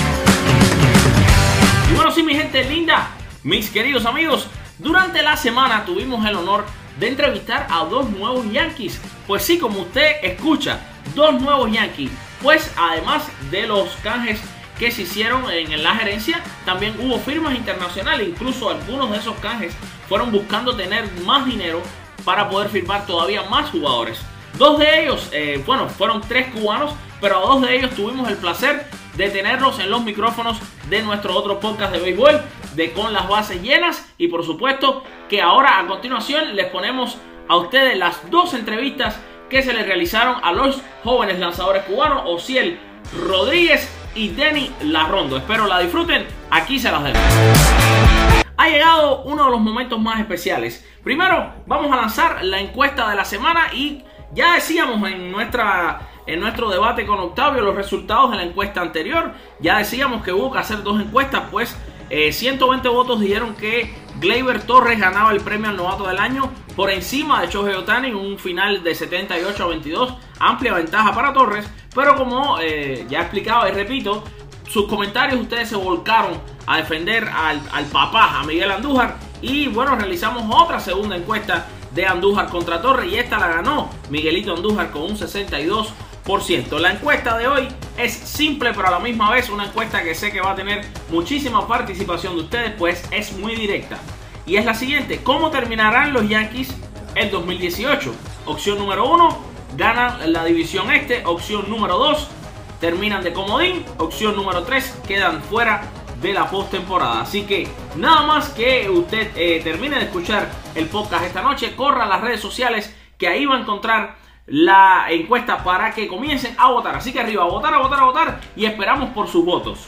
Bueno, sí, mi gente linda, mis queridos amigos, durante la semana tuvimos el honor de entrevistar a dos nuevos Yankees. Pues sí, como usted escucha, dos nuevos Yankees. Pues además de los canjes que se hicieron en la gerencia, también hubo firmas internacionales. Incluso algunos de esos canjes fueron buscando tener más dinero para poder firmar todavía más jugadores. Dos de ellos, eh, bueno, fueron tres cubanos, pero a dos de ellos tuvimos el placer de tenerlos en los micrófonos de nuestro otro podcast de béisbol, de Con las Bases Llenas. Y por supuesto que ahora a continuación les ponemos a ustedes las dos entrevistas que se les realizaron a los jóvenes lanzadores cubanos, Ociel Rodríguez y Denny Larrondo. Espero la disfruten, aquí se las dejo. Ha llegado uno de los momentos más especiales. Primero vamos a lanzar la encuesta de la semana y ya decíamos en nuestra en nuestro debate con Octavio los resultados de la encuesta anterior. Ya decíamos que hubo que hacer dos encuestas, pues 120 eh, votos dijeron que Gleyber Torres ganaba el premio al novato del año por encima de Shohei Otani en un final de 78 a 22. Amplia ventaja para Torres, pero como eh, ya explicaba y repito, sus comentarios ustedes se volcaron a defender al, al papá, a Miguel Andújar. Y bueno, realizamos otra segunda encuesta de Andújar contra Torres y esta la ganó Miguelito Andújar con un 62 la encuesta de hoy es simple, pero a la misma vez una encuesta que sé que va a tener muchísima participación de ustedes, pues es muy directa. Y es la siguiente, ¿cómo terminarán los Yankees el 2018? Opción número 1, ganan la división este. Opción número 2, terminan de comodín. Opción número 3, quedan fuera de la postemporada. Así que nada más que usted eh, termine de escuchar el podcast esta noche, corra a las redes sociales que ahí va a encontrar la encuesta para que comiencen a votar. Así que arriba, a votar, a votar, a votar y esperamos por sus votos.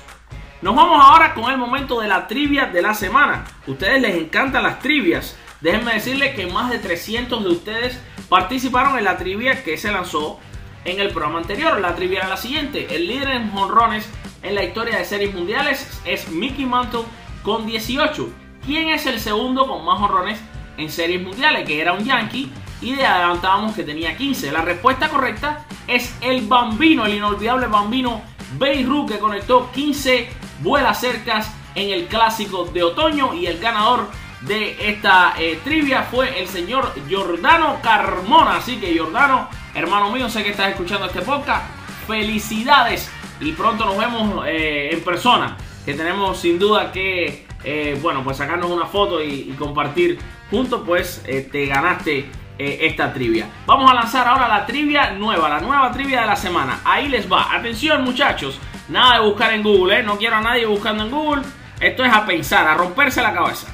Nos vamos ahora con el momento de la trivia de la semana. ustedes les encantan las trivias. Déjenme decirles que más de 300 de ustedes participaron en la trivia que se lanzó en el programa anterior. La trivia era la siguiente. El líder en jonrones en la historia de series mundiales es Mickey Mantle con 18. ¿Quién es el segundo con más jonrones en series mundiales? Que era un Yankee y le adelantábamos que tenía 15. La respuesta correcta es el Bambino, el inolvidable Bambino Beirut que conectó 15 vuelas cercas en el clásico de otoño y el ganador de esta eh, trivia fue el señor Giordano Carmona. Así que Giordano, hermano mío, sé que estás escuchando este podcast. Felicidades y pronto nos vemos eh, en persona. Que tenemos sin duda que, eh, bueno, pues sacarnos una foto y, y compartir juntos, pues te ganaste eh, esta trivia. Vamos a lanzar ahora la trivia nueva, la nueva trivia de la semana. Ahí les va. Atención muchachos, nada de buscar en Google, ¿eh? no quiero a nadie buscando en Google. Esto es a pensar, a romperse la cabeza.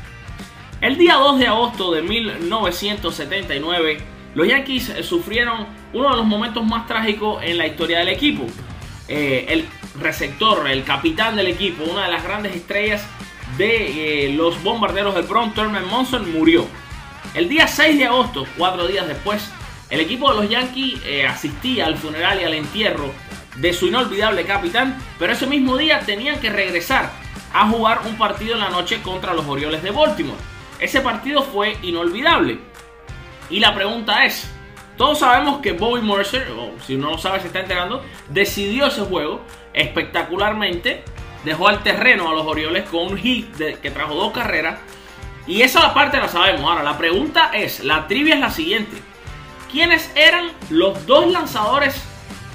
El día 2 de agosto de 1979, los Yankees eh, sufrieron uno de los momentos más trágicos en la historia del equipo. el receptor, el capitán del equipo, una de las grandes estrellas de los bombarderos del Bronx, Thurman Monson, murió. El día 6 de agosto, cuatro días después, el equipo de los Yankees eh, asistía al funeral y al entierro de su inolvidable capitán, pero ese mismo día tenían que regresar a jugar un partido en la noche contra los Orioles de Baltimore. Ese partido fue inolvidable. Y la pregunta es, todos sabemos que Bobby Mercer, o si no lo sabe se está enterando, decidió ese juego espectacularmente, dejó al terreno a los Orioles con un hit que trajo dos carreras y esa parte la sabemos. Ahora, la pregunta es, la trivia es la siguiente. ¿Quiénes eran los dos lanzadores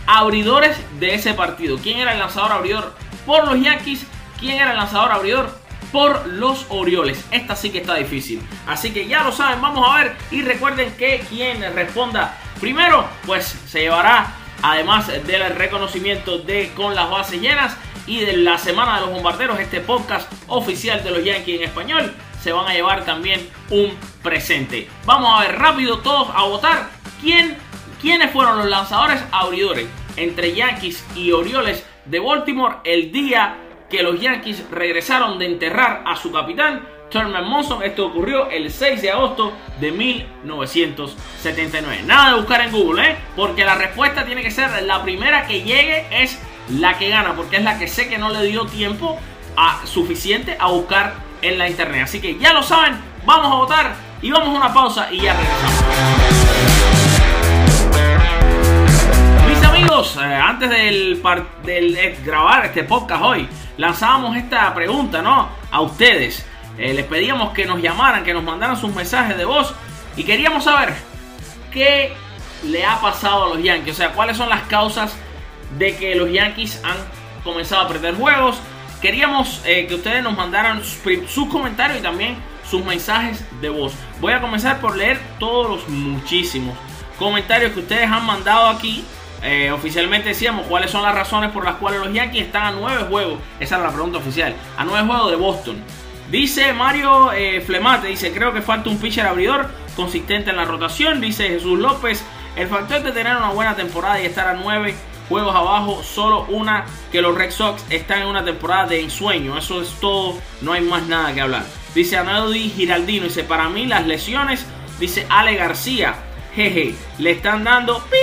abridores de ese partido? ¿Quién era el lanzador abridor por los Yankees. ¿Quién era el lanzador abridor? Por los Orioles. Esta sí que está difícil. Así que ya lo saben, vamos a ver. Y recuerden que quien responda primero, pues se llevará, además del reconocimiento de con las bases llenas y de la semana de los bombarderos, este podcast oficial de los Yankees en español, se van a llevar también un presente. Vamos a ver rápido todos a votar quién, quiénes fueron los lanzadores abridores entre Yankees y Orioles de Baltimore el día que los Yankees regresaron de enterrar a su capitán Thurman Monson. Esto ocurrió el 6 de agosto de 1979. Nada de buscar en Google, ¿eh? Porque la respuesta tiene que ser la primera que llegue es la que gana, porque es la que sé que no le dio tiempo a, suficiente a buscar en la internet. Así que ya lo saben, vamos a votar y vamos a una pausa y ya regresamos. Mis amigos, eh, antes del, eh, grabar este podcast hoy, lanzábamos esta pregunta, ¿no? A ustedes. Eh, les pedíamos que nos llamaran, que nos mandaran sus mensajes de voz y queríamos saber qué le ha pasado a los Yankees, o sea, cuáles son las causas de que los Yankees han comenzado a perder juegos. Queríamos eh, que ustedes nos mandaran sus, comentarios y también sus mensajes de voz. Voy a comenzar por leer todos los muchísimos comentarios que ustedes han mandado aquí. Eh, oficialmente decíamos cuáles son las razones por las cuales los Yankees están a nueve juegos. Esa era la pregunta oficial. A nueve juegos de Boston. Dice Mario eh, Flemate, dice, creo que falta un pitcher abridor consistente en la rotación. Dice Jesús López, el factor de tener una buena temporada y estar a nueve juegos abajo, solo una que los Red Sox están en una temporada de ensueño. Eso es todo, no hay más nada que hablar. Dice Anadi Giraldino, dice, para mí las lesiones, dice Ale García, jeje, le están dando pi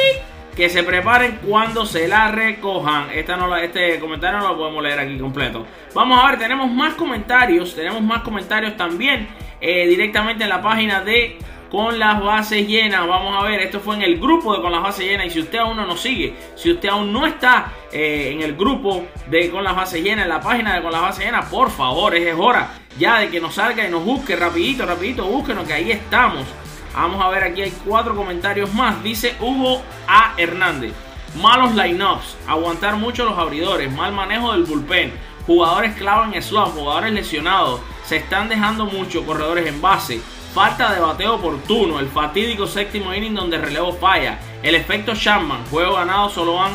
que se preparen cuando se la recojan. Esta no, este comentario no lo podemos leer aquí completo. Vamos a ver, tenemos más comentarios, tenemos más comentarios también eh, directamente en la página de con las bases llenas. Vamos a ver, esto fue en el grupo de con las bases llenas. Y si usted aún no nos sigue, si usted aún no está eh, en el grupo de con las bases llenas, en la página de con las bases llenas, por favor, es hora ya de que nos salga y nos busque rapidito, rapidito, búsquenos que ahí estamos. Vamos a ver, aquí hay cuatro comentarios más. Dice Hugo A. Hernández. Malos lineups, aguantar mucho los abridores, mal manejo del bullpen, jugadores clave en slot, jugadores lesionados, se están dejando mucho corredores en base, falta de bateo oportuno, el fatídico séptimo inning donde relevo falla, el efecto Chapman, juego ganado solo van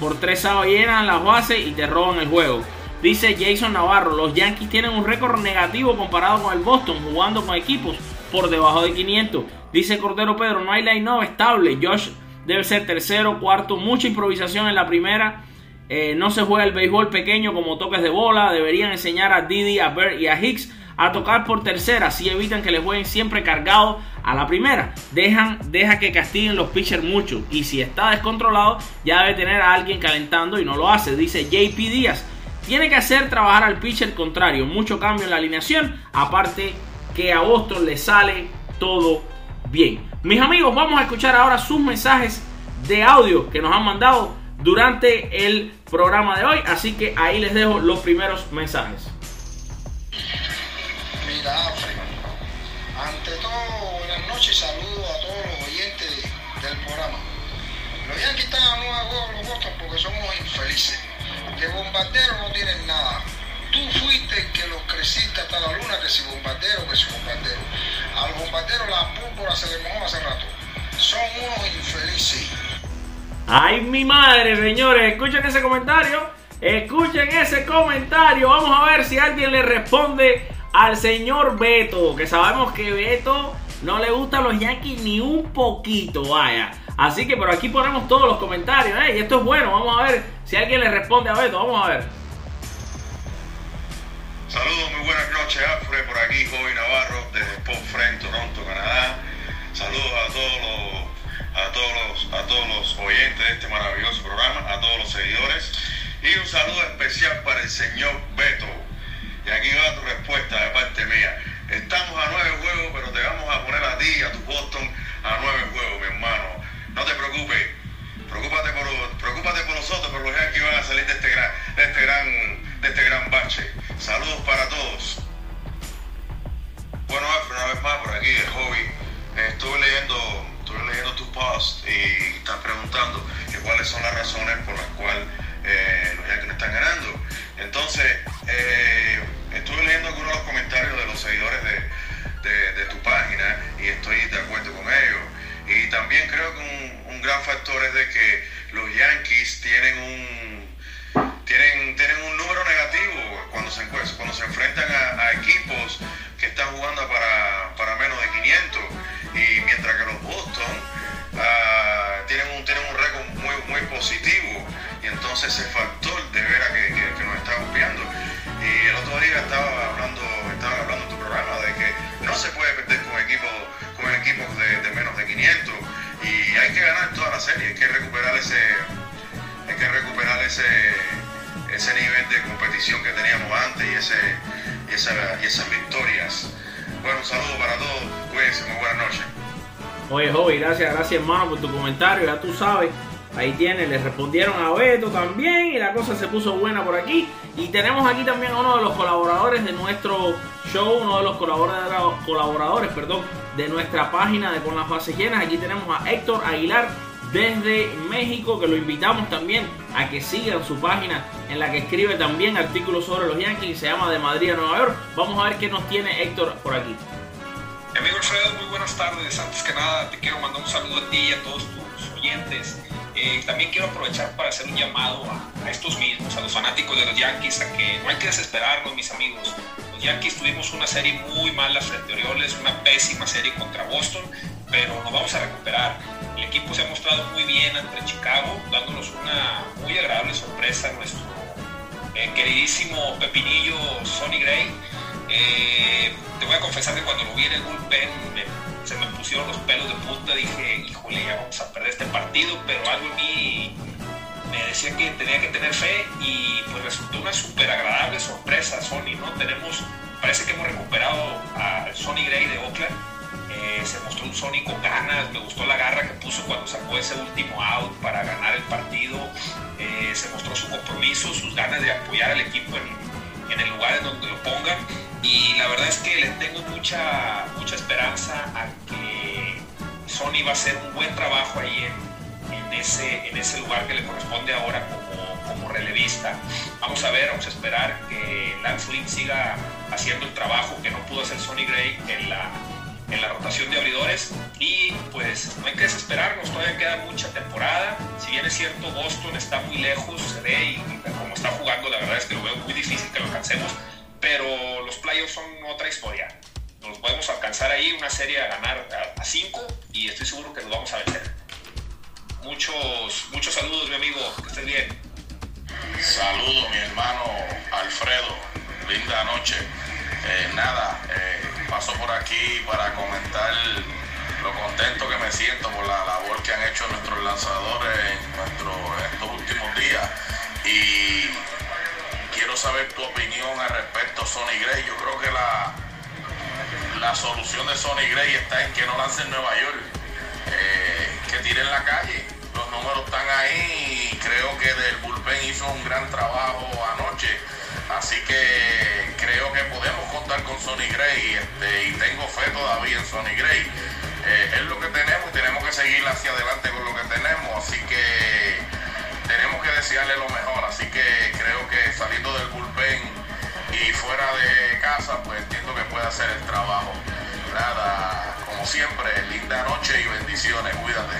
por tres sábados llenan las bases y te roban el juego. Dice Jason Navarro, los Yankees tienen un récord negativo comparado con el Boston, jugando con equipos por debajo de 500. Dice Cordero Pedro, no hay line-up estable, Josh debe ser tercero, cuarto, mucha improvisación en la primera. Eh, no se juega el béisbol pequeño como toques de bola. Deberían enseñar a Didi, a Bert y a Hicks a tocar por tercera, así evitan que les jueguen siempre cargado a la primera. Dejan, deja que castiguen los pitchers mucho. Y si está descontrolado, ya debe tener a alguien calentando y no lo hace. Dice JP Díaz. Tiene que hacer trabajar al pitcher contrario. Mucho cambio en la alineación. Aparte que a Boston le sale todo bien. Mis amigos, vamos a escuchar ahora sus mensajes de audio que nos han mandado durante el programa de hoy. Así que ahí les dejo los primeros mensajes. Ante todo, buenas noches, saludos a todos los oyentes del programa. Los Yankees están a los Boston porque son unos infelices. De bombardero no tienen nada. Tú fuiste el que los creciste hasta la luna, que si bombardero, que si bombardero. Al bombardero la púrpura se le mojó hace rato. Son unos infelices. Ay, mi madre, señores, escuchen ese comentario. Escuchen ese comentario. Vamos a ver si alguien le responde al señor Beto, que sabemos que Beto no le gustan los Yankees ni un poquito, vaya. Así que por aquí ponemos todos los comentarios, ¿eh? Y esto es bueno, vamos a ver si alguien le responde a Beto, vamos a ver. Saludos, muy buenas noches, Alfred, por aquí, Joven Navarro, desde Pop Friend, Toronto, Canadá. Saludos a todos los a todos los, a todos los oyentes de este maravilloso programa, a todos los seguidores. Y un saludo especial para el señor Beto, y aquí va tu respuesta de parte mía. Estamos a nueve juegos, pero te vamos a poner a ti, a tu Boston, a nueve juegos, mi hermano. No te preocupes. Preocúpate por, preocúpate por nosotros, pero los Yankees van a salir de este gran, de este gran, de este gran bache. Saludos para todos. Bueno, una vez más por aquí, el hobby. Estuve leyendo, estuve leyendo tus posts y estás preguntando que cuáles son las razones por las cuales eh, los Yankees están ganando estuve leyendo algunos de los comentarios de los seguidores de, de, tu página y estoy de acuerdo con ellos. Y también creo que un, gran factor es de que los Yankees tienen un tienen, tienen un número negativo cuando se, cuando se enfrentan a, equipos que están jugando para, para, menos de 500 y mientras que los Boston ah, tienen un tienen un récord muy muy positivo estaba copiando. Y el otro día estaba hablando, estaba hablando en tu programa de que no se puede perder con equipos, con equipos de, de menos de 500 y hay que ganar toda la serie, hay que recuperar ese, hay que recuperar ese, ese nivel de competición que teníamos antes y, ese, y, esa, y esas victorias. Bueno, un saludo para todos, cuídense, muy buenas noches. Oye, Joey, gracias, gracias hermano por tu comentario, ya tú sabes. Ahí tiene, le respondieron a Beto también y la cosa se puso buena por aquí. Y tenemos aquí también a uno de los colaboradores de nuestro show, uno de los colaboradores, perdón, de nuestra página de Con las Bases Llenas. Aquí tenemos a Héctor Aguilar desde México, que lo invitamos también a que sigan su página en la que escribe también artículos sobre los Yankees, se llama De Madrid a Nueva York. Vamos a ver qué nos tiene Héctor por aquí. Amigo Alfredo, muy buenas tardes. Antes que nada, te quiero mandar un saludo a ti y a todos tus oyentes. Eh, también quiero aprovechar para hacer un llamado a, estos mismos, a los fanáticos de los Yankees, a que no hay que desesperarnos, mis amigos. Los Yankees tuvimos una serie muy mala frente a Orioles, una pésima serie contra Boston, pero nos vamos a recuperar. El equipo se ha mostrado muy bien ante Chicago, dándonos una muy agradable sorpresa a nuestro eh, queridísimo Pepinillo Sonny Gray. Eh, te voy a confesar que cuando lo vi en el bullpen me, se me pusieron los pelos de punta, dije, híjole, ya vamos a perder este partido, pero algo en mí me decía que tenía que tener fe y pues resultó una súper agradable sorpresa Sony, ¿no? Tenemos, parece que hemos recuperado a Sony Gray de Oakland, eh, se mostró un Sony con ganas, me gustó la garra que puso cuando sacó ese último out para ganar el partido, eh, se mostró su compromiso, sus ganas de apoyar al equipo en, el lugar en donde lo pongan que tengo mucha, mucha esperanza a que Sony va a hacer un buen trabajo ahí en, ese, en ese lugar que le corresponde ahora como, como relevista. Vamos a ver, vamos a esperar que Lance Lynn siga haciendo el trabajo que no pudo hacer Sonny Gray en la, en la rotación de abridores y pues no hay que desesperarnos, todavía queda mucha temporada. Si bien es cierto, Boston está muy lejos, se ve y como está jugando, la verdad es que lo veo muy difícil que lo alcancemos pero los playoffs son otra historia. Nos podemos alcanzar ahí una serie a ganar a 5 y estoy seguro que nos vamos a vencer. Muchos, muchos saludos, mi amigo, que estés bien. Saludos, mi hermano Alfredo. Linda noche. Eh, nada, eh, paso por aquí para comentar lo contento que me siento por la labor que han hecho nuestros lanzadores en, nuestro, en estos últimos días. Y saber tu opinión al respecto, Sonny Gray. Yo creo que la, la solución de Sonny Gray está en que no lance en Nueva York, eh, que tire en la calle. Los números están ahí y creo que del bullpen hizo un gran trabajo anoche. Así que creo que podemos contar con Sonny Gray este, y tengo fe todavía en Sonny Gray. Eh, es lo que tenemos y tenemos que seguir hacia adelante con lo que tenemos. Así que tenemos que desearle lo mejor, así hacer el trabajo. Nada, como siempre, linda noche y bendiciones, cuídate.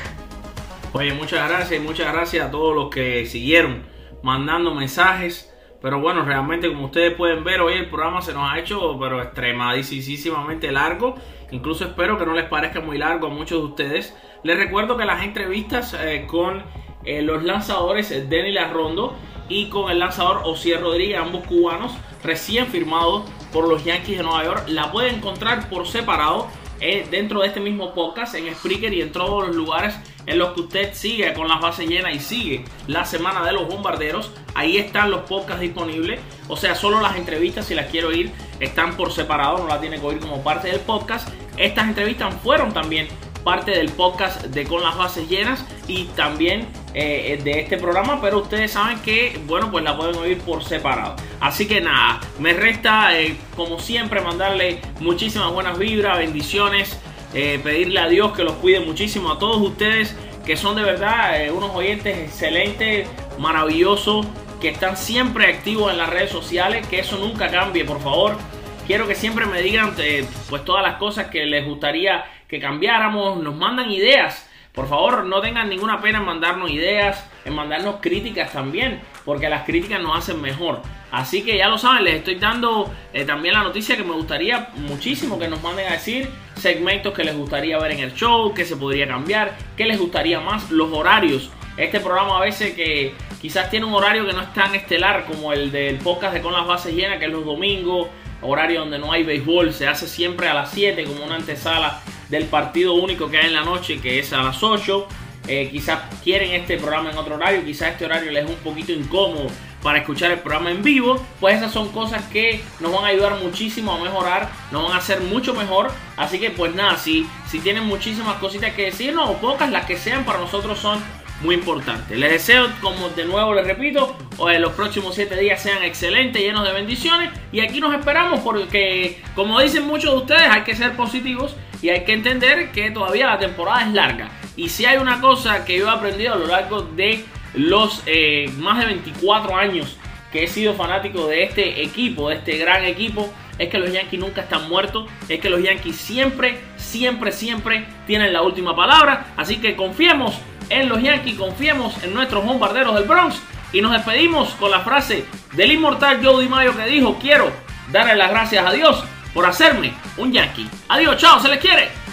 Oye, muchas gracias y muchas gracias a todos los que siguieron mandando mensajes. Pero bueno, realmente como ustedes pueden ver, hoy el programa se nos ha hecho pero extremadísimamente largo. Incluso espero que no les parezca muy largo a muchos de ustedes. Les recuerdo que las entrevistas eh, con eh, los lanzadores Denny Larrondo y con el lanzador Osier Rodríguez, ambos cubanos, recién firmados por los Yankees de Nueva York. La pueden encontrar por separado eh, dentro de este mismo podcast en Spreaker y en todos los lugares en los que usted sigue con las bases llenas y sigue la semana de los bombarderos. Ahí están los podcasts disponibles. O sea, solo las entrevistas, si las quiero oír, están por separado, no las tiene que oír como parte del podcast. Estas entrevistas fueron también parte del podcast de Con las Bases Llenas y también eh, de este programa, pero ustedes saben que, bueno, pues la pueden oír por separado. Así que nada, me resta, eh, como siempre, mandarle muchísimas buenas vibras, bendiciones, eh, pedirle a Dios que los cuide muchísimo a todos ustedes que son de verdad unos oyentes excelentes, maravillosos, que están siempre activos en las redes sociales, que eso nunca cambie, por favor. Quiero que siempre me digan pues todas las cosas que les gustaría que cambiáramos, nos mandan ideas. Por favor, no tengan ninguna pena en mandarnos ideas, en mandarnos críticas también, porque las críticas nos hacen mejor. Así que ya lo saben, les estoy dando eh, también la noticia que me gustaría muchísimo que nos manden a decir segmentos que les gustaría ver en el show, que se podría cambiar, que les gustaría más, los horarios este programa a veces que quizás tiene un horario que no es tan estelar como el del podcast de Con las Bases Llenas, que es los domingos, horario donde no hay béisbol, se hace siempre a las 7 como una antesala del partido único que hay en la noche, que es a las 8. Eh, quizás quieren este programa en otro horario, quizás este horario les es un poquito incómodo para escuchar el programa en vivo, pues esas son cosas que nos van a ayudar muchísimo a mejorar, nos van a hacer mucho mejor. Así que pues nada, si, si tienen muchísimas cositas que decir, no, pocas, las que sean para nosotros son muy importantes. Les deseo, como de nuevo les repito, los próximos 7 días sean excelentes, llenos de bendiciones. Y aquí nos esperamos porque, como dicen muchos de ustedes, hay que ser positivos y hay que entender que todavía la temporada es larga. Y si hay una cosa que yo he aprendido a lo largo de los eh, más de 24 años que he sido fanático de este equipo, de este gran equipo, es que los Yankees nunca están muertos, es que los Yankees siempre, siempre, siempre tienen la última palabra. Así que confiemos en los Yankees, confiemos en nuestros bombarderos del Bronx y nos despedimos con la frase del inmortal Joe Mayo que dijo, quiero darle las gracias a Dios por hacerme un Yankee. Adiós, chao, se les quiere.